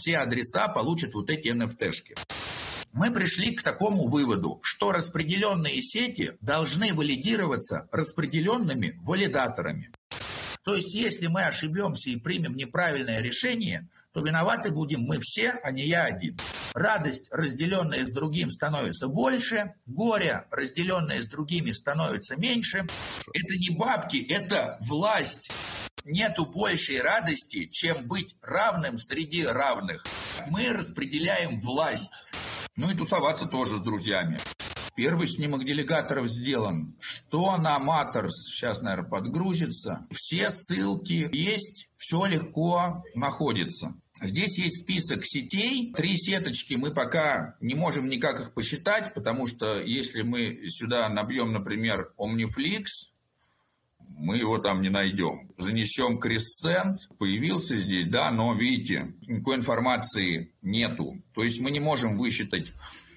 все адреса получат вот эти NFT-шки мы пришли к такому выводу, что распределенные сети должны валидироваться распределенными валидаторами. То есть, если мы ошибемся и примем неправильное решение, то виноваты будем мы все, а не я один. Радость, разделенная с другим, становится больше, горе, разделенное с другими, становится меньше. Это не бабки, это власть. Нету большей радости, чем быть равным среди равных. Мы распределяем власть. Ну и тусоваться тоже с друзьями. Первый снимок делегаторов сделан. Что на Matters сейчас, наверное, подгрузится. Все ссылки есть, все легко находится. Здесь есть список сетей. Три сеточки мы пока не можем никак их посчитать, потому что если мы сюда набьем, например, Omniflix, мы его там не найдем. Занесем Crescent, появился здесь, да, но видите, никакой информации нету. То есть мы не можем высчитать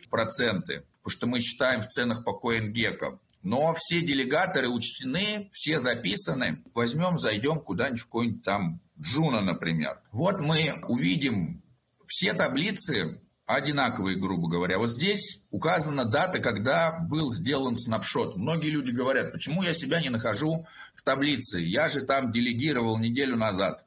проценты, потому что мы считаем в ценах по CoinGecko. Но все делегаторы учтены, все записаны. Возьмем, зайдем куда-нибудь в какой-нибудь там Juno, например. Вот мы увидим все таблицы одинаковые, грубо говоря. Вот здесь указана дата, когда был сделан снапшот. Многие люди говорят, почему я себя не нахожу в таблице? Я же там делегировал неделю назад.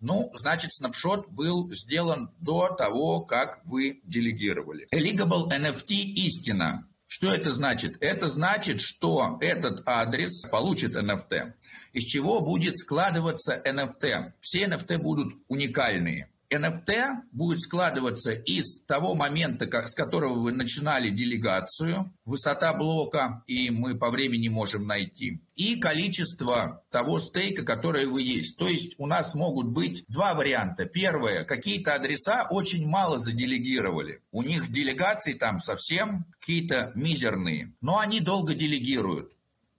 Ну, значит, снапшот был сделан до того, как вы делегировали. Eligable NFT истина. Что это значит? Это значит, что этот адрес получит NFT, из чего будет складываться NFT. Все NFT будут уникальные. NFT будет складываться из того момента, как, с которого вы начинали делегацию, высота блока, и мы по времени можем найти, и количество того стейка, которое вы есть. То есть у нас могут быть два варианта. Первое, какие-то адреса очень мало заделегировали. У них делегации там совсем какие-то мизерные, но они долго делегируют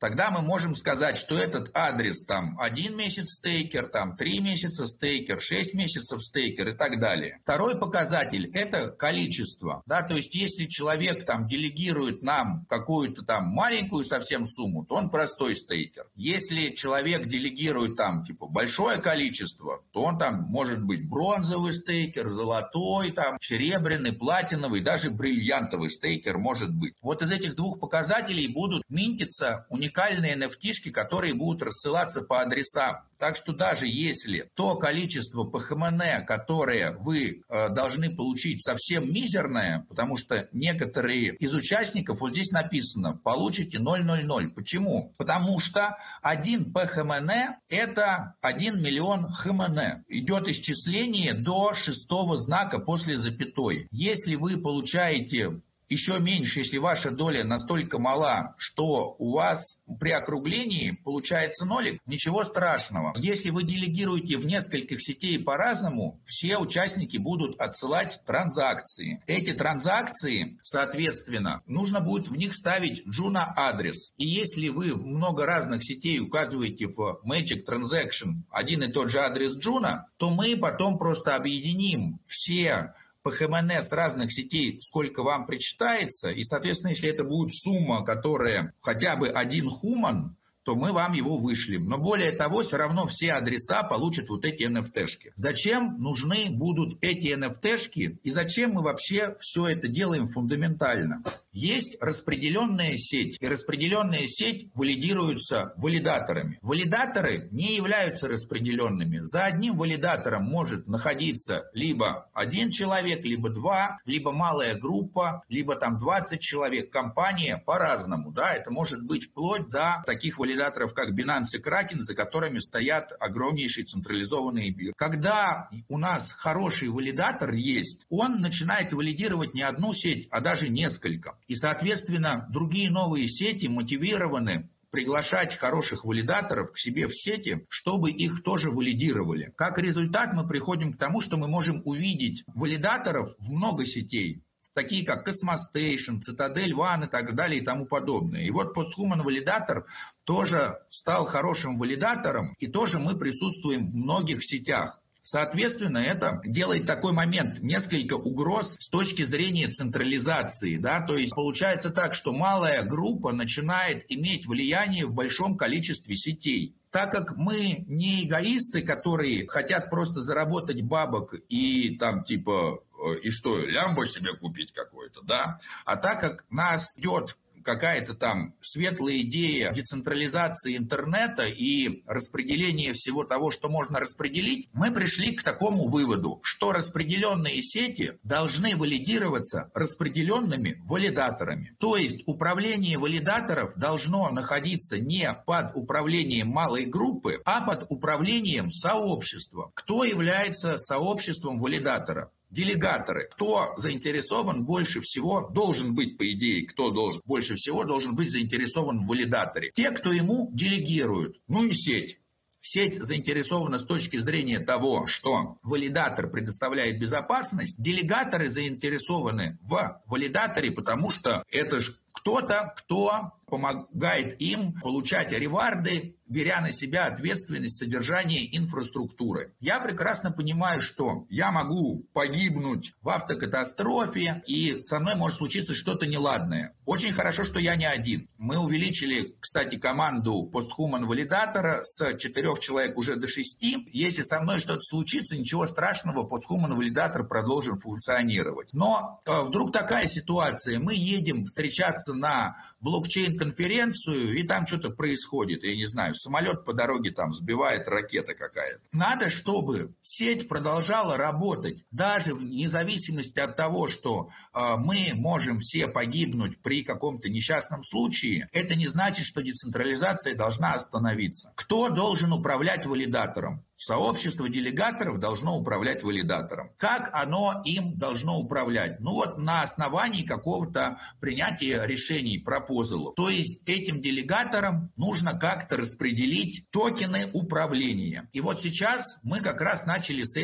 тогда мы можем сказать, что этот адрес там один месяц стейкер, там три месяца стейкер, шесть месяцев стейкер и так далее. Второй показатель – это количество. Да, то есть если человек там делегирует нам какую-то там маленькую совсем сумму, то он простой стейкер. Если человек делегирует там типа большое количество, то он там может быть бронзовый стейкер, золотой, там серебряный, платиновый, даже бриллиантовый стейкер может быть. Вот из этих двух показателей будут минтиться уникальные уникальные NFT которые будут рассылаться по адресам. Так что даже если то количество ПХМН, которое вы э, должны получить, совсем мизерное, потому что некоторые из участников, вот здесь написано, получите 000. Почему? Потому что один ПХМН – это 1 миллион ХМН. Идет исчисление до шестого знака после запятой. Если вы получаете еще меньше, если ваша доля настолько мала, что у вас при округлении получается нолик, ничего страшного. Если вы делегируете в нескольких сетей по-разному, все участники будут отсылать транзакции. Эти транзакции, соответственно, нужно будет в них ставить Juno адрес. И если вы много разных сетей указываете в Magic Transaction один и тот же адрес Juno, то мы потом просто объединим все по ХМНС разных сетей, сколько вам причитается, и, соответственно, если это будет сумма, которая хотя бы один хуман, то мы вам его вышлем. Но более того, все равно все адреса получат вот эти NFT-шки. Зачем нужны будут эти NFT-шки и зачем мы вообще все это делаем фундаментально? Есть распределенная сеть, и распределенная сеть валидируется валидаторами. Валидаторы не являются распределенными. За одним валидатором может находиться либо один человек, либо два, либо малая группа, либо там 20 человек, компания по-разному. Да? Это может быть вплоть до таких валидаторов, как Binance и Kraken, за которыми стоят огромнейшие централизованные биржи. Когда у нас хороший валидатор есть, он начинает валидировать не одну сеть, а даже несколько. И, соответственно, другие новые сети мотивированы приглашать хороших валидаторов к себе в сети, чтобы их тоже валидировали. Как результат мы приходим к тому, что мы можем увидеть валидаторов в много сетей, такие как Cosmostation, Citadel One и так далее и тому подобное. И вот Posthuman валидатор тоже стал хорошим валидатором, и тоже мы присутствуем в многих сетях. Соответственно, это делает такой момент, несколько угроз с точки зрения централизации. Да? То есть получается так, что малая группа начинает иметь влияние в большом количестве сетей. Так как мы не эгоисты, которые хотят просто заработать бабок и там типа э, и что, лямбо себе купить какой-то, да? А так как нас идет какая-то там светлая идея децентрализации интернета и распределения всего того, что можно распределить, мы пришли к такому выводу, что распределенные сети должны валидироваться распределенными валидаторами. То есть управление валидаторов должно находиться не под управлением малой группы, а под управлением сообщества. Кто является сообществом валидатора? Делегаторы. Кто заинтересован больше всего, должен быть, по идее, кто должен больше всего, должен быть заинтересован в валидаторе. Те, кто ему делегируют. Ну и сеть. Сеть заинтересована с точки зрения того, что валидатор предоставляет безопасность, делегаторы заинтересованы в валидаторе, потому что это же кто-то, кто помогает им получать реварды, беря на себя ответственность содержания инфраструктуры. Я прекрасно понимаю, что я могу погибнуть в автокатастрофе, и со мной может случиться что-то неладное. Очень хорошо, что я не один. Мы увеличили, кстати, команду постхуман валидатора с четырех человек уже до шести. Если со мной что-то случится, ничего страшного, постхуман валидатор продолжит функционировать. Но э, вдруг такая ситуация, мы едем встречаться на блокчейн-конференцию, и там что-то происходит, я не знаю, самолет по дороге там сбивает ракета какая-то. Надо, чтобы сеть продолжала работать, даже вне зависимости от того, что э, мы можем все погибнуть при каком-то несчастном случае, это не значит, что децентрализация должна остановиться. Кто должен управлять валидатором? Сообщество делегаторов должно управлять валидатором. Как оно им должно управлять? Ну вот на основании какого-то принятия решений, пропозалов. То есть этим делегаторам нужно как-то распределить токены управления. И вот сейчас мы как раз начали с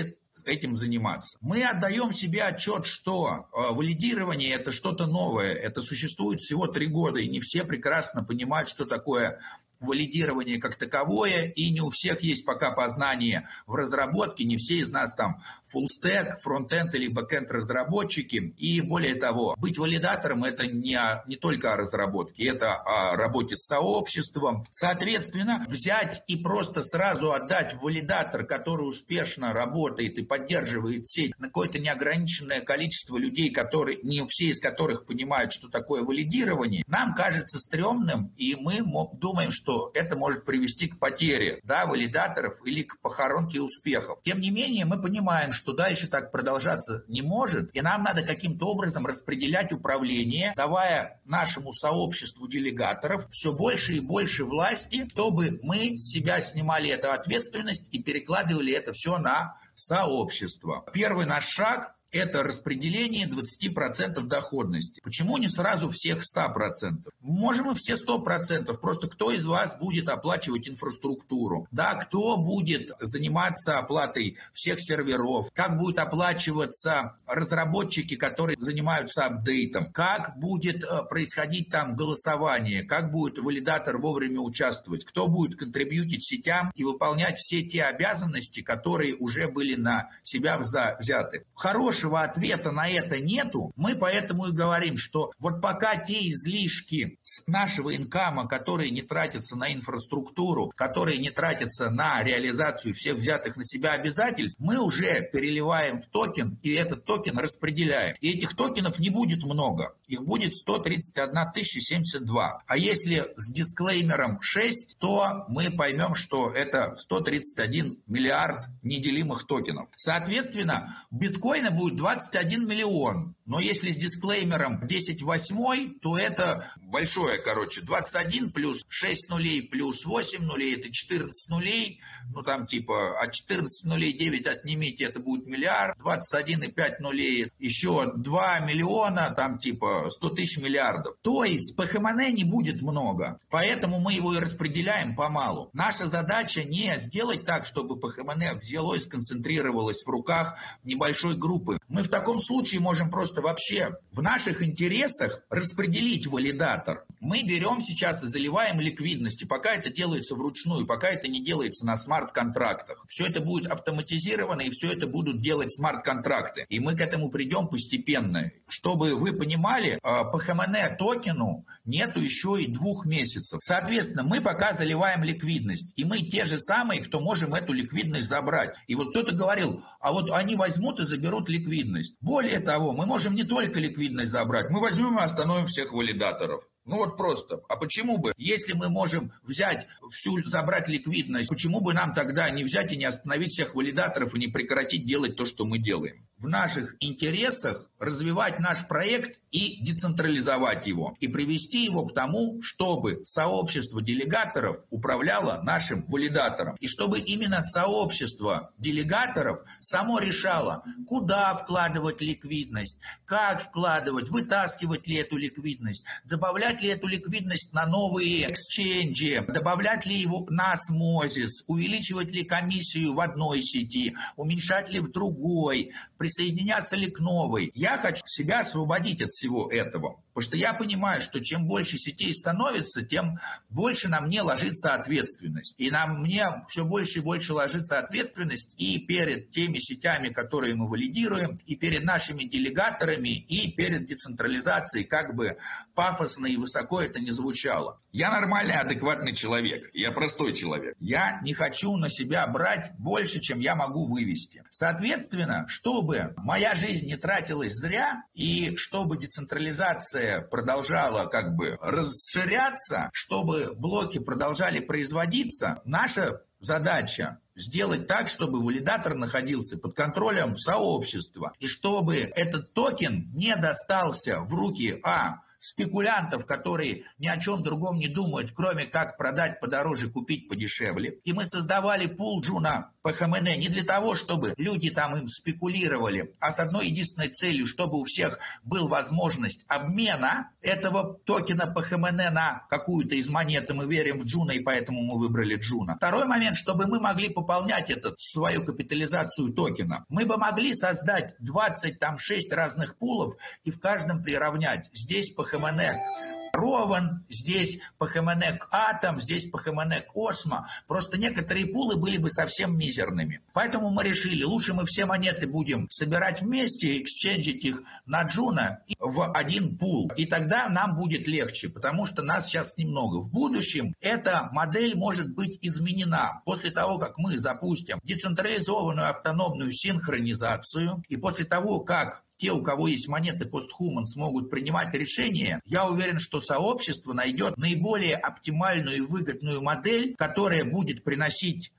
этим заниматься. Мы отдаем себе отчет, что э, валидирование это что-то новое, это существует всего три года, и не все прекрасно понимают, что такое валидирование как таковое, и не у всех есть пока познание в разработке, не все из нас там full stack, фронтенд или бэкенд разработчики, и более того, быть валидатором это не, не только о разработке, это о работе с сообществом. Соответственно, взять и просто сразу отдать валидатор, который успешно работает и поддерживает сеть на какое-то неограниченное количество людей, которые, не все из которых понимают, что такое валидирование, нам кажется стрёмным, и мы думаем, что что это может привести к потере да, валидаторов или к похоронке успехов. Тем не менее, мы понимаем, что дальше так продолжаться не может, и нам надо каким-то образом распределять управление, давая нашему сообществу делегаторов все больше и больше власти, чтобы мы с себя снимали эту ответственность и перекладывали это все на сообщество. Первый наш шаг это распределение 20% доходности. Почему не сразу всех 100%? Можем и все 100%, просто кто из вас будет оплачивать инфраструктуру, да, кто будет заниматься оплатой всех серверов, как будут оплачиваться разработчики, которые занимаются апдейтом, как будет э, происходить там голосование, как будет валидатор вовремя участвовать, кто будет контрибьютить сетям и выполнять все те обязанности, которые уже были на себя взяты. Хороший хорошего ответа на это нету, мы поэтому и говорим, что вот пока те излишки с нашего income а, которые не тратятся на инфраструктуру, которые не тратятся на реализацию всех взятых на себя обязательств, мы уже переливаем в токен, и этот токен распределяем. И этих токенов не будет много. Их будет 131 072. А если с дисклеймером 6, то мы поймем, что это 131 миллиард неделимых токенов. Соответственно, биткоина будет будет 21 миллион. Но если с дисклеймером 10 восьмой, то это большое, короче, 21 плюс 6 нулей плюс 8 нулей, это 14 нулей. Ну, там типа от 14 нулей 9 отнимите, это будет миллиард. 21 и 5 нулей, еще 2 миллиона, там типа 100 тысяч миллиардов. То есть по ХМН не будет много. Поэтому мы его и распределяем помалу. Наша задача не сделать так, чтобы по ХМН взяло и сконцентрировалось в руках небольшой группы Мы в таком случае можем просто вообще в наших интересах распределить валидатор. Мы берем сейчас и заливаем ликвидность, и пока это делается вручную, пока это не делается на смарт-контрактах. Все это будет автоматизировано, и все это будут делать смарт-контракты. И мы к этому придем постепенно. Чтобы вы понимали, а, по ХМН токену нету еще и двух месяцев. Соответственно, мы пока заливаем ликвидность, и мы те же самые, кто можем эту ликвидность забрать. И вот кто-то говорил, а вот они возьмут и заберут ликвидность. Более того, мы можем не только ликвидность забрать, мы возьмем и остановим всех валидаторов. Ну вот просто. А почему бы, если мы можем взять всю, забрать ликвидность, почему бы нам тогда не взять и не остановить всех валидаторов и не прекратить делать то, что мы делаем? В наших интересах развивать наш проект и децентрализовать его, и привести его к тому, чтобы сообщество делегаторов управляло нашим валидатором, и чтобы именно сообщество делегаторов само решало, куда вкладывать ликвидность, как вкладывать, вытаскивать ли эту ликвидность, добавлять ли эту ликвидность на новые эксченджи, добавлять ли его на осмозис, увеличивать ли комиссию в одной сети, уменьшать ли в другой, присоединяться ли к новой. Я хочу себя освободить от всего этого. Потому что я понимаю, что чем больше сетей становится, тем больше на мне ложится ответственность. И на мне все больше и больше ложится ответственность и перед теми сетями, которые мы валидируем, и перед нашими делегаторами, и перед децентрализацией, как бы пафосно и высоко это не звучало. Я нормальный, адекватный человек. Я простой человек. Я не хочу на себя брать больше, чем я могу вывести. Соответственно, чтобы моя жизнь не тратилась зря, и чтобы децентрализация продолжала как бы расширяться, чтобы блоки продолжали производиться, наша задача сделать так, чтобы валидатор находился под контролем сообщества, и чтобы этот токен не достался в руки, а, спекулянтов, которые ни о чем другом не думают, кроме как продать подороже, купить подешевле. И мы создавали пул Juno ПХМН не для того, чтобы люди там им спекулировали, а с одной единственной целью, чтобы у всех была возможность обмена этого токена ПХМН на какую-то из монет. Мы верим в Juno, и поэтому мы выбрали Juno. Второй момент, чтобы мы могли пополнять этот, свою капитализацию токена. Мы бы могли создать 26 разных пулов и в каждом приравнять. Здесь ПХМН к Rowan, здесь Пахаманек Атом, здесь ПХМН к Osmo. Просто некоторые пулы были бы совсем мизерными. Поэтому мы решили, лучше мы все монеты будем собирать вместе, эксченджить их на Juno в один пул. И тогда нам будет легче, потому что нас сейчас немного. В будущем эта модель может быть изменена после того, как мы запустим децентрализованную автономную синхронизацию и после того, как те, у кого есть монеты постхуман, смогут принимать решения, я уверен, что сообщество найдет наиболее оптимальную и выгодную модель, которая будет приносить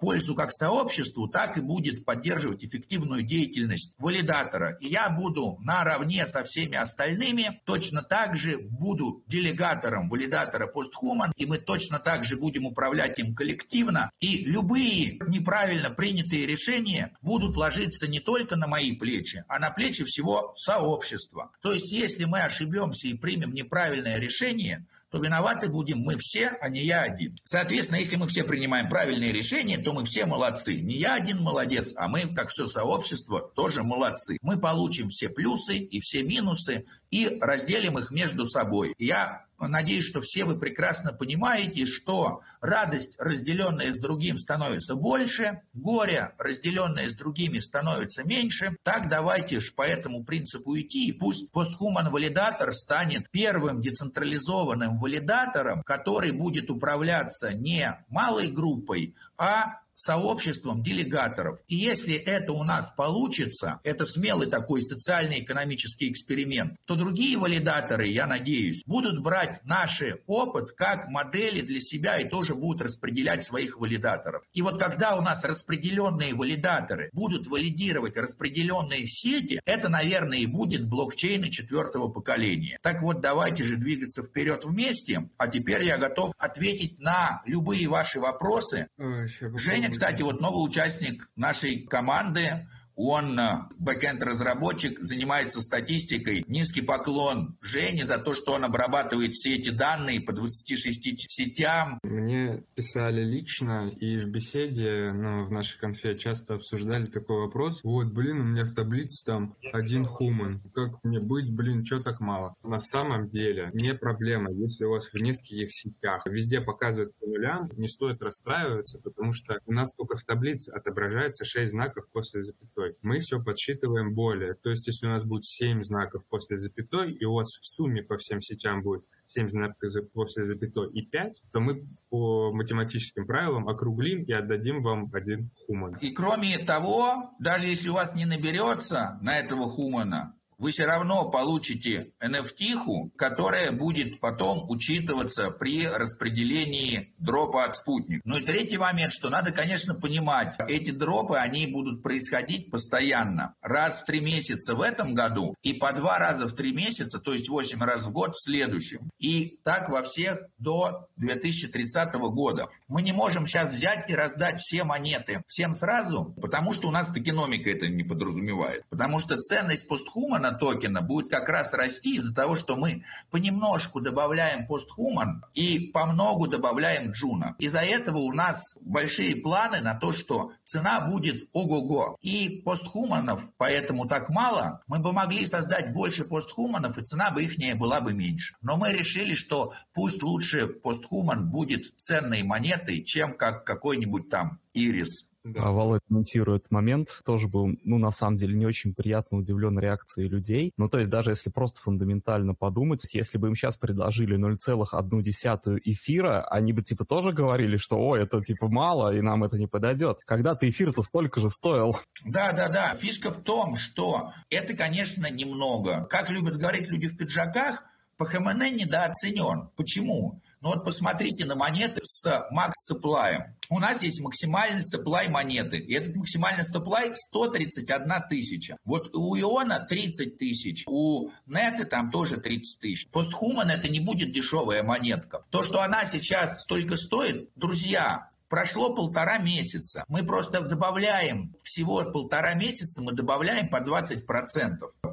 пользу как сообществу, так и будет поддерживать эффективную деятельность валидатора. И я буду наравне со всеми остальными, точно так же буду делегатором валидатора постхуман, и мы точно так же будем управлять им коллективно. И любые неправильно принятые решения будут ложиться не только на мои плечи, а на плечи всего сообщества. То есть, если мы ошибемся и примем неправильное решение, то виноваты будем мы все, а не я один. Соответственно, если мы все принимаем правильные решения, то мы все молодцы. Не я один молодец, а мы, как все сообщество, тоже молодцы. Мы получим все плюсы и все минусы и разделим их между собой. Я Надеюсь, что все вы прекрасно понимаете, что радость, разделенная с другим, становится больше, горе, разделенное с другими, становится меньше. Так давайте же по этому принципу идти, и пусть постхуман валидатор станет первым децентрализованным валидатором, который будет управляться не малой группой, а сообществом делегаторов. И если это у нас получится, это смелый такой социально-экономический эксперимент, то другие валидаторы, я надеюсь, будут брать наш опыт как модели для себя и тоже будут распределять своих валидаторов. И вот когда у нас распределенные валидаторы будут валидировать распределенные сети, это, наверное, и будет блокчейны четвертого поколения. Так вот, давайте же двигаться вперед вместе. А теперь я готов ответить на любые ваши вопросы. Женя, кстати, вот новый участник нашей команды, он э, бэкэнд-разработчик, занимается статистикой. Низкий поклон Жене за то, что он обрабатывает все эти данные по 26 сетям. Мне писали лично и в беседе, ну, в нашей конфе часто обсуждали такой вопрос. Вот, блин, у меня в таблице там один хуман. Как мне быть, блин, что так мало? На самом деле не проблема, если у вас в нескольких сетях везде показывают по нулям, не стоит расстраиваться, потому что у нас только в таблице отображается 6 знаков после запятой. Мы все подсчитываем более. То есть, если у нас будет 7 знаков после запятой, и у вас в сумме по всем сетям будет 7 знаков после запятой и 5, то мы по математическим правилам округлим и отдадим вам один хуман. И кроме того, даже если у вас не наберется на этого хумана, вы все равно получите NFT, которая будет потом учитываться при распределении дропа от спутника. Ну и третий момент, что надо, конечно, понимать, эти дропы, они будут происходить постоянно. Раз в три месяца в этом году и по два раза в три месяца, то есть восемь раз в год в следующем. И так во всех до 2030 года. Мы не можем сейчас взять и раздать все монеты всем сразу, потому что у нас токеномика это не подразумевает. Потому что ценность постхумана токена будет как раз расти из-за того, что мы понемножку добавляем постхуман и по многу добавляем джуна. Из-за этого у нас большие планы на то, что цена будет ого-го. И постхуманов поэтому так мало. Мы бы могли создать больше постхуманов, и цена бы их была бы меньше. Но мы решили, что пусть лучше постхуман будет ценной монетой, чем как какой-нибудь там ирис да. А Володь комментирует момент, тоже был, ну, на самом деле, не очень приятно удивлен реакцией людей. Ну, то есть даже если просто фундаментально подумать, если бы им сейчас предложили 0,1 эфира, они бы, типа, тоже говорили, что, ой, это, типа, мало, и нам это не подойдет. Когда-то эфир-то столько же стоил. Да-да-да, фишка в том, что это, конечно, немного. Как любят говорить люди в пиджаках, ПХМН недооценен. Почему? Ну вот посмотрите на монеты с макс-сапплаем. У нас есть максимальный сапплай монеты. И этот максимальный сапплай 131 тысяча. Вот у Иона 30 тысяч. У Неты там тоже 30 тысяч. Постхуман это не будет дешевая монетка. То, что она сейчас столько стоит, друзья, Прошло полтора месяца. Мы просто добавляем, всего полтора месяца мы добавляем по 20%.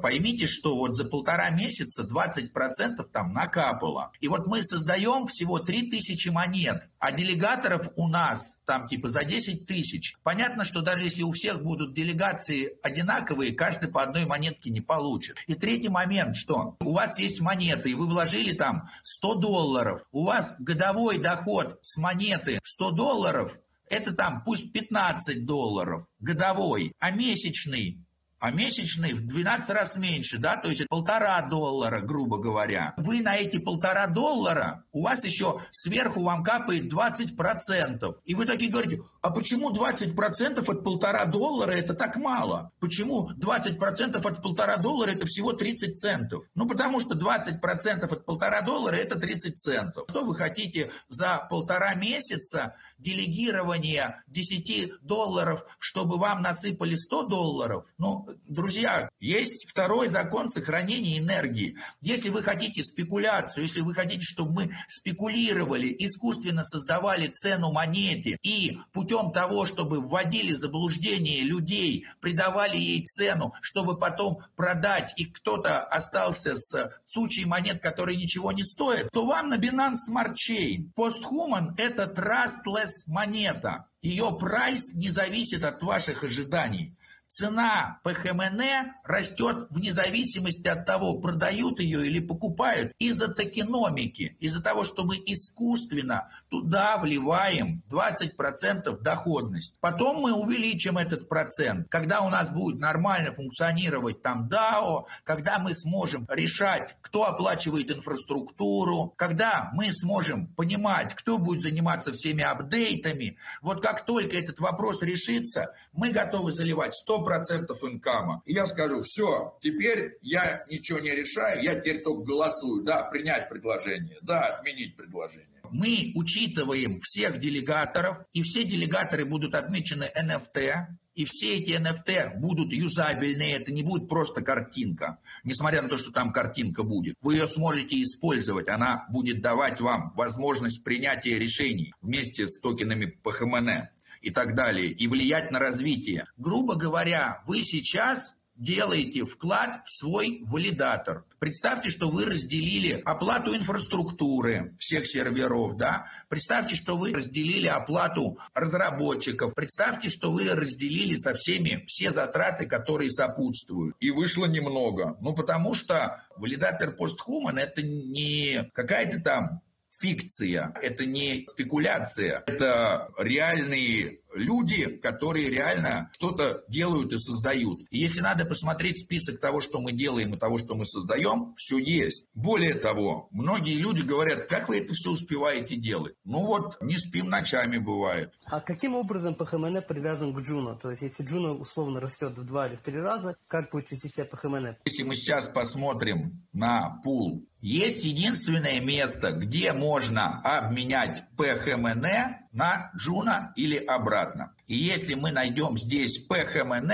Поймите, что вот за полтора месяца 20% там накапало. И вот мы создаем всего 3000 монет, а делегаторов у нас там типа за 10 тысяч. Понятно, что даже если у всех будут делегации одинаковые, каждый по одной монетке не получит. И третий момент, что у вас есть монеты, и вы вложили там 100 долларов, у вас годовой доход с монеты 100 долларов, это там пусть 15 долларов годовой, а месячный а месячный в 12 раз меньше, да, то есть полтора доллара, грубо говоря. Вы на эти полтора доллара, у вас еще сверху вам капает 20%. И вы такие говорите, а почему 20% от полтора доллара это так мало? Почему 20% от полтора доллара это всего 30 центов? Ну, потому что 20% от полтора доллара это 30 центов. Что вы хотите за полтора месяца делегирования 10 долларов, чтобы вам насыпали 100 долларов? Ну, друзья, есть второй закон сохранения энергии. Если вы хотите спекуляцию, если вы хотите, чтобы мы спекулировали, искусственно создавали цену монете и путем того, чтобы вводили заблуждение людей, придавали ей цену, чтобы потом продать, и кто-то остался с сучей монет, которые ничего не стоят, то вам на Binance Smart Chain Posthuman – это trustless монета. Ее прайс не зависит от ваших ожиданий цена ПХМН растет вне зависимости от того, продают ее или покупают, из-за токеномики, из-за того, что мы искусственно туда вливаем 20% доходность. Потом мы увеличим этот процент, когда у нас будет нормально функционировать там DAO, когда мы сможем решать, кто оплачивает инфраструктуру, когда мы сможем понимать, кто будет заниматься всеми апдейтами. Вот как только этот вопрос решится, мы готовы заливать 100 100% инкама. И я скажу, все, теперь я ничего не решаю, я теперь только голосую. Да, принять предложение, да, отменить предложение. Мы учитываем всех делегаторов, и все делегаторы будут отмечены NFT, и все эти NFT будут юзабельные, это не будет просто картинка. Несмотря на то, что там картинка будет. Вы ее сможете использовать, она будет давать вам возможность принятия решений вместе с токенами PHMN. И так далее, и влиять на развитие. Грубо говоря, вы сейчас делаете вклад в свой валидатор. Представьте, что вы разделили оплату инфраструктуры всех серверов, да? Представьте, что вы разделили оплату разработчиков. Представьте, что вы разделили со всеми все затраты, которые сопутствуют. И вышло немного. Ну, потому что валидатор постхуман это не какая-то там фикция, это не спекуляция, это реальные люди, которые реально что-то делают и создают. И если надо посмотреть список того, что мы делаем и того, что мы создаем, все есть. Более того, многие люди говорят, как вы это все успеваете делать? Ну вот, не спим ночами бывает. А каким образом ПХМН привязан к Juno? То есть, если Juno условно растет в два или в три раза, как будет вести себя ПХМН? Если мы сейчас посмотрим на пул, есть единственное место, где можно обменять ПХМН на Juno или обратно. И если мы найдем здесь ПХМН,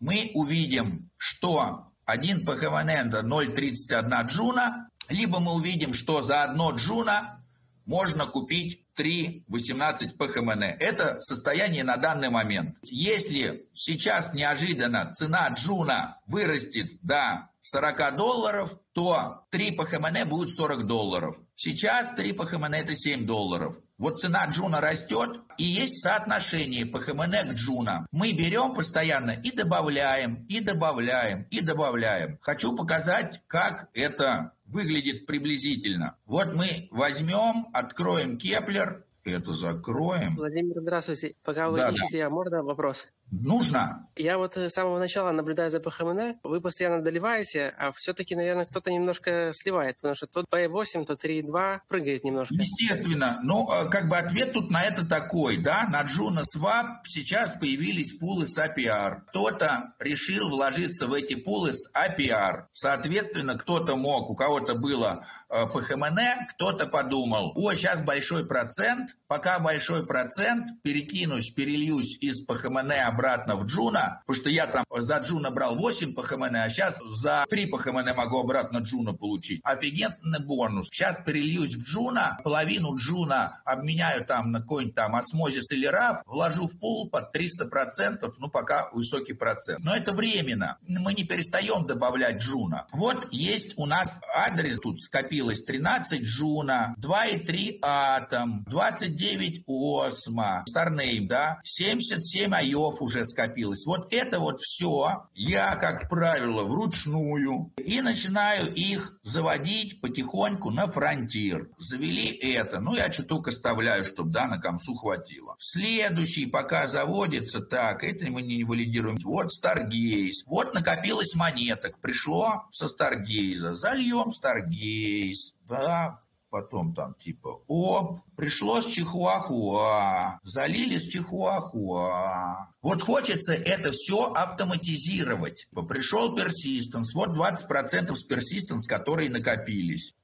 мы увидим, что один ПХМН это 0,31 Juno, либо мы увидим, что за одно Juno можно купить 3,18 ПХМН. Это состояние на данный момент. Если сейчас неожиданно цена Juno вырастет до 40 долларов, то 3 ПХМН будет 40 долларов. Сейчас 3 ПХМН это 7 долларов. Вот цена Juno растет, и есть соотношение ПХМН к Juno. Мы берем постоянно и добавляем, и добавляем, и добавляем. Хочу показать, как это выглядит приблизительно. Вот мы возьмем, откроем Keplr, это закроем. Владимир, здравствуйте. Пока вы да, ищете, да. можно вопрос? Нужно. Я вот с самого начала наблюдаю за PHMN. Вы постоянно доливаете, а все-таки, наверное, кто-то немножко сливает, потому что то 2,8, то 3,2 прыгает немножко. Естественно. Ну, как бы ответ тут на это такой, да, на Juno Swap сейчас появились пулы с APR. Кто-то решил вложиться в эти пулы с APR. Соответственно, кто-то мог, у кого-то было PHMN, кто-то подумал, о, сейчас большой процент, пока большой процент, перекинусь, перельюсь из PHMN обратно в Juno, потому что я там за Juno брал 8 PHMN, а сейчас за 3 PHMN могу обратно Juno получить. Офигенный бонус. Сейчас перельюсь в Juno, половину Juno обменяю там на какой-нибудь там Osmosis или RAW, вложу в пул под 300%, ну пока высокий процент. Но это временно. Мы не перестаем добавлять Juno. Вот есть у нас адрес, тут скопилось 13 Juno, 2,3 Атом, 29 Osmo, Starname, да, 77 IOV уже скопилось. Вот это вот все я, как правило, вручную и начинаю их заводить потихоньку на фронтир. Завели это, ну я чуток оставляю, чтобы, да, на комсу хватило. Следующий пока заводится, так, это мы не валидируем. Вот Старгейз. Вот накопилось монеток. Пришло со Старгейза. Зальем Старгейз. Да, потом там типа оп, пришло с Чихуахуа, залили с Чихуахуа. Вот хочется это все автоматизировать. Пришел персистенс, вот 20% с персистенс, которые накопились.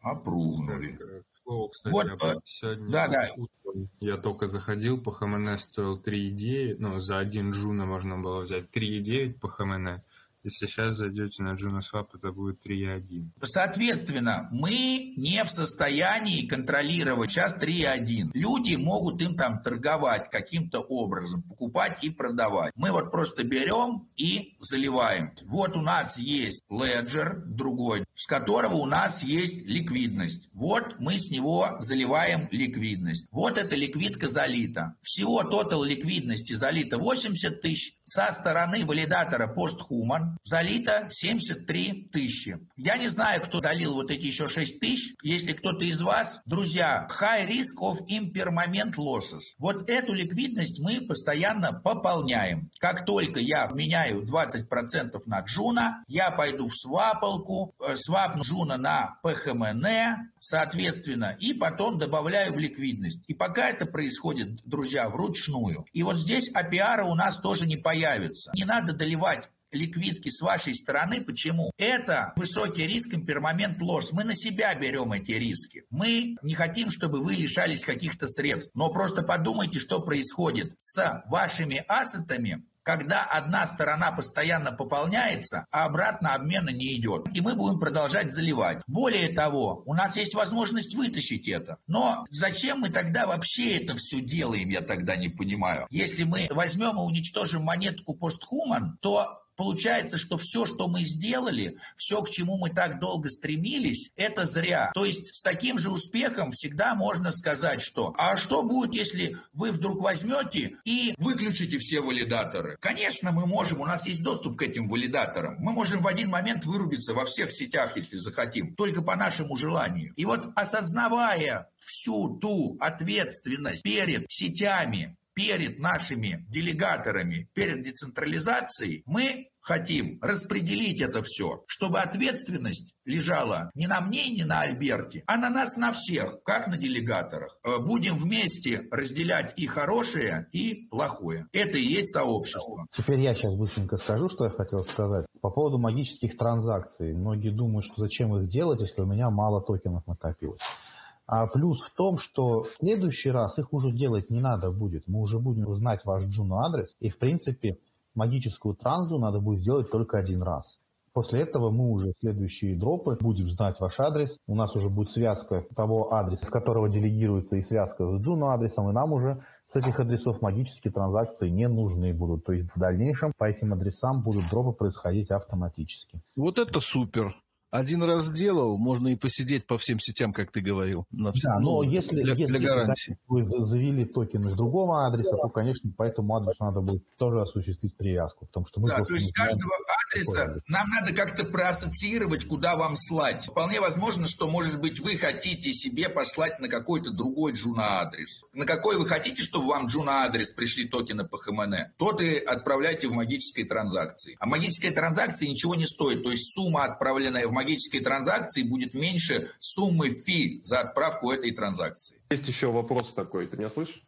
Опрувнули. Слово, кстати, вот, об... сегодня да, да. утром я только заходил, по ХМН стоил 3,9, ну, за один джуна можно было взять 3,9 по ХМН. Если сейчас зайдете на JunoSwap, это будет 3.1. Соответственно, мы не в состоянии контролировать сейчас 3.1. Люди могут им там торговать каким-то образом, покупать и продавать. Мы вот просто берем и заливаем. Вот у нас есть Ledger, другой, с которого у нас есть ликвидность. Вот мы с него заливаем ликвидность. Вот эта ликвидка залита. Всего тотал ликвидности залито 80 тысяч. Со стороны валидатора PostHuman залито 73 тысячи. Я не знаю, кто долил вот эти еще 6 тысяч. Если кто-то из вас, друзья, high risk of impermanent losses. Вот эту ликвидность мы постоянно пополняем. Как только я меняю 20% на Juno, я пойду в свапалку, э, свапну Juno на PHMN, соответственно, и потом добавляю в ликвидность. И пока это происходит, друзья, вручную. И вот здесь APR у нас тоже не появится. Не надо доливать ликвидки с вашей стороны. Почему? Это высокий риск impermanent loss. Мы на себя берем эти риски. Мы не хотим, чтобы вы лишались каких-то средств. Но просто подумайте, что происходит с вашими ассетами, когда одна сторона постоянно пополняется, а обратно обмена не идет. И мы будем продолжать заливать. Более того, у нас есть возможность вытащить это. Но зачем мы тогда вообще это все делаем, я тогда не понимаю. Если мы возьмем и уничтожим монетку постхуман, то Получается, что все, что мы сделали, все, к чему мы так долго стремились, это зря. То есть с таким же успехом всегда можно сказать, что а что будет, если вы вдруг возьмете и выключите все валидаторы? Конечно, мы можем, у нас есть доступ к этим валидаторам. Мы можем в один момент вырубиться во всех сетях, если захотим, только по нашему желанию. И вот осознавая всю ту ответственность перед сетями, перед нашими делегаторами, перед децентрализацией, мы хотим распределить это все, чтобы ответственность лежала не на мне, не на Альберте, а на нас, на всех, как на делегаторах. Э, будем вместе разделять и хорошее, и плохое. Это и есть сообщество. Теперь я сейчас быстренько скажу, что я хотел сказать. По поводу магических транзакций. Многие думают, что зачем их делать, если у меня мало токенов накопилось. А плюс в том, что в следующий раз их уже делать не надо будет. Мы уже будем знать ваш Juno адрес. И, в принципе, магическую транзу надо будет сделать только один раз. После этого мы уже следующие дропы будем знать ваш адрес. У нас уже будет связка того адреса, с которого делегируется, и связка с Juno адресом. И нам уже с этих адресов магические транзакции не нужны будут. То есть в дальнейшем по этим адресам будут дропы происходить автоматически. Вот это супер один раз сделал, можно и посидеть по всем сетям, как ты говорил. На все, да, но ну, если, для, если, для гарантии. Если вы завели токены с другого адреса, то, конечно, по этому адресу надо будет тоже осуществить привязку, потому что мы Да, то есть каждого адреса нам надо как-то проассоциировать, куда вам слать. Вполне возможно, что, может быть, вы хотите себе послать на какой-то другой джуна адрес. На какой вы хотите, чтобы вам джуна адрес пришли токены по ХМН, тот и отправляйте в магической транзакции. А магическая транзакция ничего не стоит, то есть сумма, отправленная в магической транзакции будет меньше суммы фи за отправку этой транзакции. Есть еще вопрос такой, ты меня слышишь?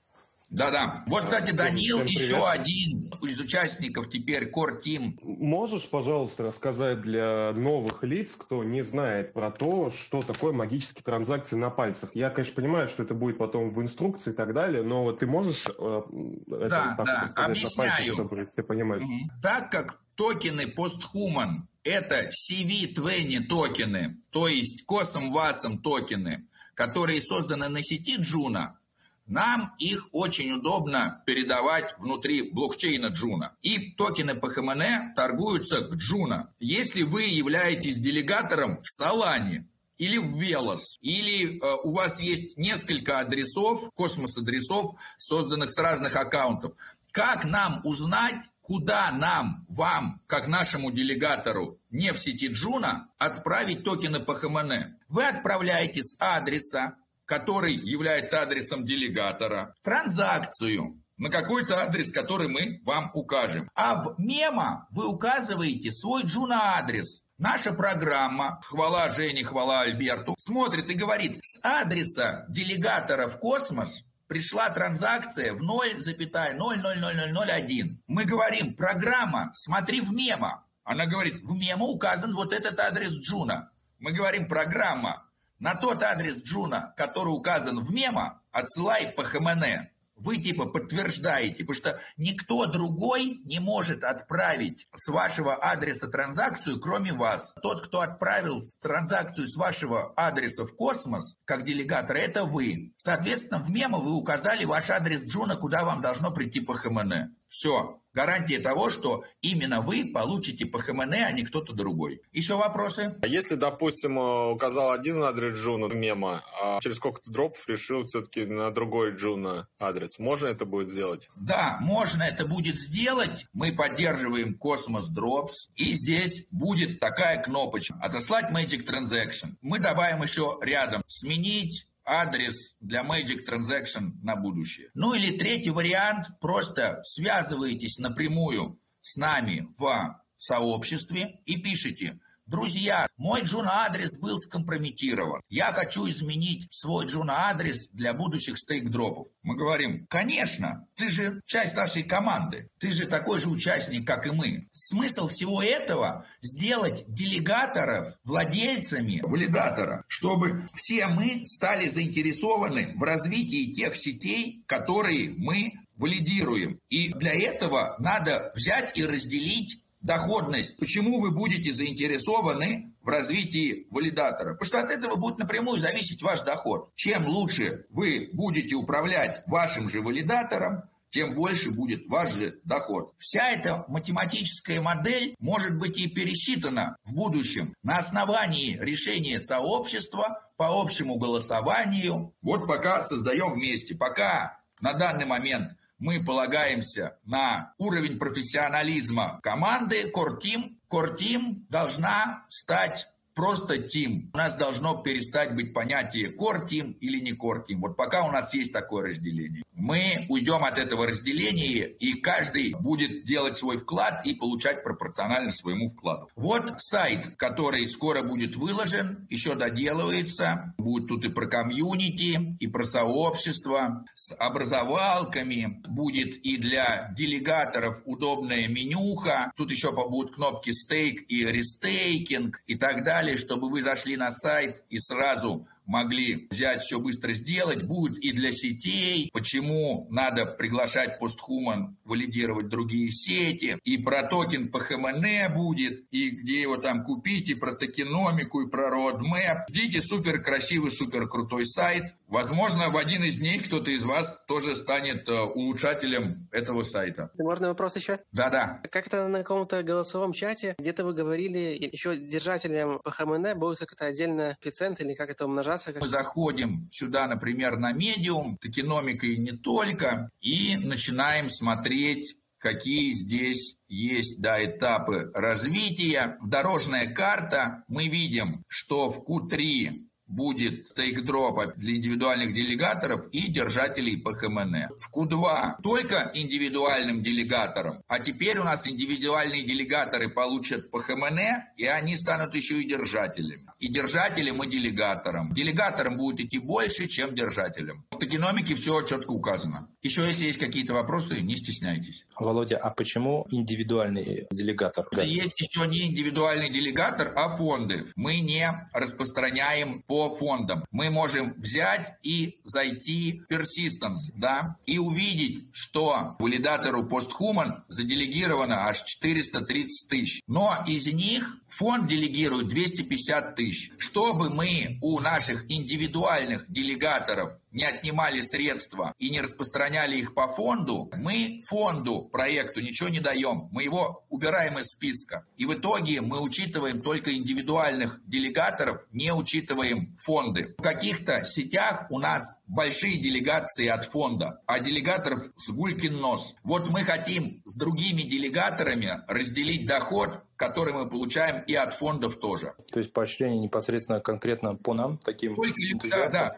Да-да. Вот, кстати, Данил еще один из участников теперь Core Team. Можешь, пожалуйста, рассказать для новых лиц, кто не знает про то, что такое магические транзакции на пальцах? Я, конечно, понимаю, что это будет потом в инструкции и так далее, но ты можешь э, это, да, так, да, сказать, объясняю. Пальцах, чтобы все понимали? Так как токены PostHuman это CV20 токены, то есть косом-васом токены, которые созданы на сети Juno, нам их очень удобно передавать внутри блокчейна Juno. И токены PHMN торгуются к Juno. Если вы являетесь делегатором в Солане, или в Velas, или э, у вас есть несколько адресов, космос-адресов, созданных с разных аккаунтов. Как нам узнать, куда нам, вам, как нашему делегатору не в сети Juno, отправить токены PHMN? Вы отправляете с адреса который является адресом делегатора, транзакцию на какой-то адрес, который мы вам укажем. А в memo вы указываете свой Juno-адрес. Наша программа, хвала Жене, хвала Альберту, смотрит и говорит, с адреса делегатора в космос пришла транзакция в 0,00001. Мы говорим, программа, смотри в memo. Она говорит, в memo указан вот этот адрес Juno. Мы говорим, программа, на тот адрес Juno, который указан в memo, отсылай PHMN. Вы типа подтверждаете, потому что никто другой не может отправить с вашего адреса транзакцию, кроме вас. Тот, кто отправил транзакцию с вашего адреса в космос, как делегатор, это вы. Соответственно, в memo вы указали ваш адрес Juno, куда вам должно прийти PHMN. Все. Гарантия того, что именно вы получите PHMN, а не кто-то другой. Еще вопросы? А если, допустим, э, указал один адрес Juno memo, а через сколько-то дропов решил все-таки на другой Juno адрес, можно это будет сделать? Да, можно это будет сделать. Мы поддерживаем Cosmos Drops. И здесь будет такая кнопочка «Отослать Magic Transaction». Мы добавим еще рядом «Сменить адрес для Magic Transaction на будущее. Ну или третий вариант, просто связываетесь напрямую с нами в сообществе и пишите Друзья, мой Juno-адрес был скомпрометирован. Я хочу изменить свой Juno-адрес для будущих стейк-дропов. Мы говорим, конечно, ты же часть нашей команды. Ты же такой же участник, как и мы. Смысл всего этого – сделать делегаторов владельцами валидатора, чтобы все мы стали заинтересованы в развитии тех сетей, которые мы валидируем. И для этого надо взять и разделить доходность. Почему вы будете заинтересованы в развитии валидатора? Потому что от этого будет напрямую зависеть ваш доход. Чем лучше вы будете управлять вашим же валидатором, тем больше будет ваш же доход. Вся эта математическая модель может быть и пересчитана в будущем на основании решения сообщества по общему голосованию. Вот пока создаем вместе, пока на данный момент мы полагаемся на уровень профессионализма команды, Кортим. Кортим должна стать просто team. У нас должно перестать быть понятие core team или не core team. Вот пока у нас есть такое разделение. Мы уйдем от этого разделения, и каждый будет делать свой вклад и получать пропорционально своему вкладу. Вот сайт, который скоро будет выложен, еще доделывается. Будет тут и про комьюнити, и про сообщество с образовалками. Будет и для делегаторов удобная менюха. Тут еще будут кнопки stake и restaking и так далее далее, чтобы вы зашли на сайт и сразу могли взять все быстро сделать, будет и для сетей, почему надо приглашать POSTHUMAN, валидировать другие сети, и про токен PHMN будет, и где его там купить, и про токеномику, и про roadmap. Ждите супер красивый, супер крутой сайт. Возможно, в один из дней кто-то из вас тоже станет э, улучшателем этого сайта. Можно вопрос еще? Да-да. Как-то на каком-то голосовом чате где-то вы говорили, еще держателям PHMN будет как-то отдельно коэффициент или как это умножаться интеграция. Мы заходим сюда, например, на медиум, токеномика и не только, и начинаем смотреть какие здесь есть да, этапы развития. Дорожная карта. Мы видим, что в Q3 будет стейк-дропа для индивидуальных делегаторов и держателей ПХМН. В Q2 только индивидуальным делегаторам, а теперь у нас индивидуальные делегаторы получат ПХМН, и они станут еще и держателями. И держателям, и делегаторам. Делегаторам будет идти больше, чем держателям. В токеномике все четко указано. Еще если есть какие-то вопросы, не стесняйтесь. Володя, а почему индивидуальный делегатор? Есть еще не индивидуальный делегатор, а фонды. Мы не распространяем по по фондам. Мы можем взять и зайти в persistence, да, и увидеть, что валидатору постхуман заделегировано аж 430 тысяч. Но из них фонд делегирует 250 тысяч. Чтобы мы у наших индивидуальных делегаторов не отнимали средства и не распространяли их по фонду, мы фонду, проекту ничего не даем. Мы его убираем из списка. И в итоге мы учитываем только индивидуальных делегаторов, не учитываем фонды. В каких-то сетях у нас большие делегации от фонда, а делегаторов с гулькин нос. Вот мы хотим с другими делегаторами разделить доход который мы получаем и от фондов тоже. То есть поощрение непосредственно конкретно по нам, таким Только, да, да,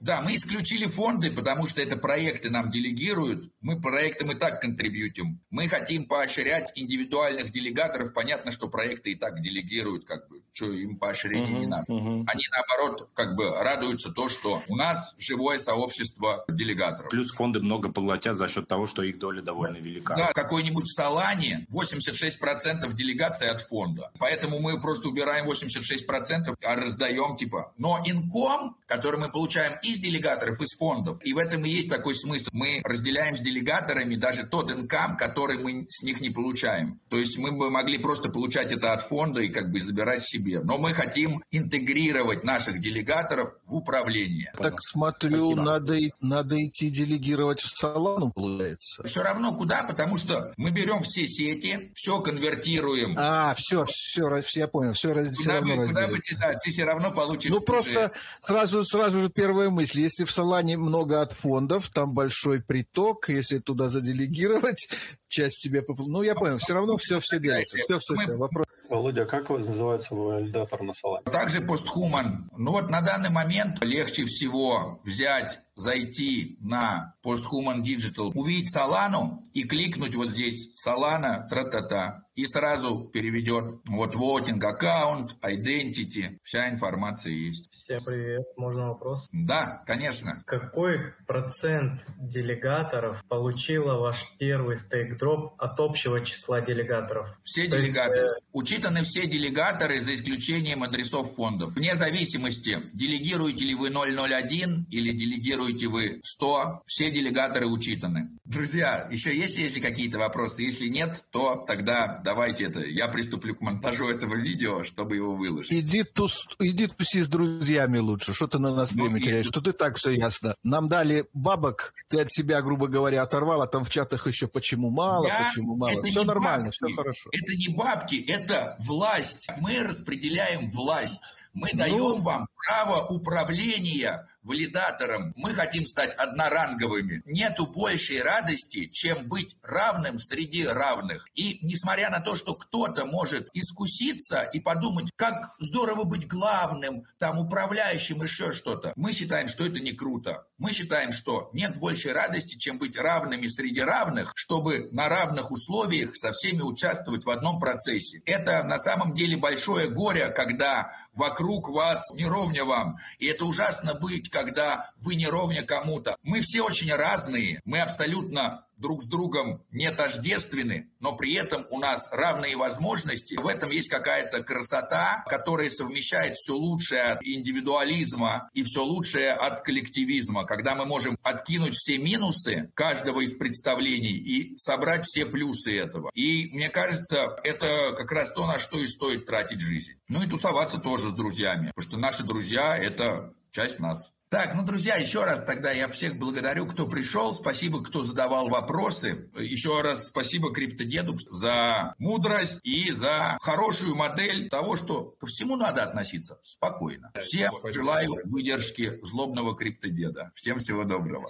да, мы исключили фонды, потому что это проекты нам делегируют. Мы проектам и так контрибьютим. Мы хотим поощрять индивидуальных делегаторов. Понятно, что проекты и так делегируют, как бы, что им поощрение uh-huh, не надо. Uh-huh. Они, наоборот, как бы радуются то, что у нас живое сообщество делегаторов. Плюс фонды много поглотят за счет того, что их доля довольно велика. Да, какой-нибудь в Солане 86% делегаций компенсация от фонда. Поэтому мы просто убираем 86%, а раздаем типа. Но инком, который мы получаем из делегаторов, из фондов, и в этом и есть такой смысл. Мы разделяем с делегаторами даже тот инкам, который мы с них не получаем. То есть мы бы могли просто получать это от фонда и как бы забирать себе. Но мы хотим интегрировать наших делегаторов в управление. Так смотрю, надо, надо идти делегировать в Солану, получается. Все равно куда, потому что мы берем все сети, все конвертируем. А, а, все, все, все я понял, все, раз, все равно бы, куда бы читать, ты все равно получишь. Ну, просто сразу, сразу же первая мысль. Если в Солане много от фондов, там большой приток, если туда заделегировать, часть тебе... Ну, я понял, все равно все, все делается. Все, все, все. Вопрос. Володя, как называется валидатор на Солане? Также постхуман. Ну вот на данный момент легче всего взять зайти на Posthuman Digital, увидеть Solana и кликнуть вот здесь Solana, тра-та-та, и сразу переведет вот voting аккаунт, identity, вся информация есть. Всем привет, можно вопрос? Да, конечно. Какой процент делегаторов получила ваш первый стейк-дроп от общего числа делегаторов? Все То делегаторы. Есть, э... Учитаны все делегаторы за исключением адресов фондов. Вне зависимости, делегируете ли вы 001 или делегируете вы 100, все делегаторы учитаны. Друзья, еще есть если какие-то вопросы? Если нет, то тогда давайте это, я приступлю к монтажу этого видео, чтобы его выложить. Иди, тус, иди туси с друзьями лучше, что ты на нас ну, время теряешь, что ты так все ясно. Нам дали бабок, ты от себя, грубо говоря, оторвал, а там в чатах еще почему мало, я... почему мало. Это все нормально, бабки. все хорошо. Это не бабки, это власть. Мы распределяем власть. Мы ну... даем вам право управления валидатором. Мы хотим стать одноранговыми. Нету большей радости, чем быть равным среди равных. И несмотря на то, что кто-то может искуситься и подумать, как здорово быть главным, там, управляющим, еще что-то, мы считаем, что это не круто. Мы считаем, что нет большей радости, чем быть равными среди равных, чтобы на равных условиях со всеми участвовать в одном процессе. Это на самом деле большое горе, когда вокруг вас не ровня вам. И это ужасно быть когда вы не ровня кому-то. Мы все очень разные, мы абсолютно друг с другом не тождественны, но при этом у нас равные возможности. В этом есть какая-то красота, которая совмещает все лучшее от индивидуализма и все лучшее от коллективизма, когда мы можем откинуть все минусы каждого из представлений и собрать все плюсы этого. И мне кажется, это как раз то, на что и стоит тратить жизнь. Ну и тусоваться тоже с друзьями, потому что наши друзья – это часть нас. Так, ну, друзья, еще раз тогда я всех благодарю, кто пришел. Спасибо, кто задавал вопросы. Еще раз спасибо криптодеду за мудрость и за хорошую модель того, что ко всему надо относиться спокойно. Всем желаю выдержки злобного криптодеда. Всем всего доброго.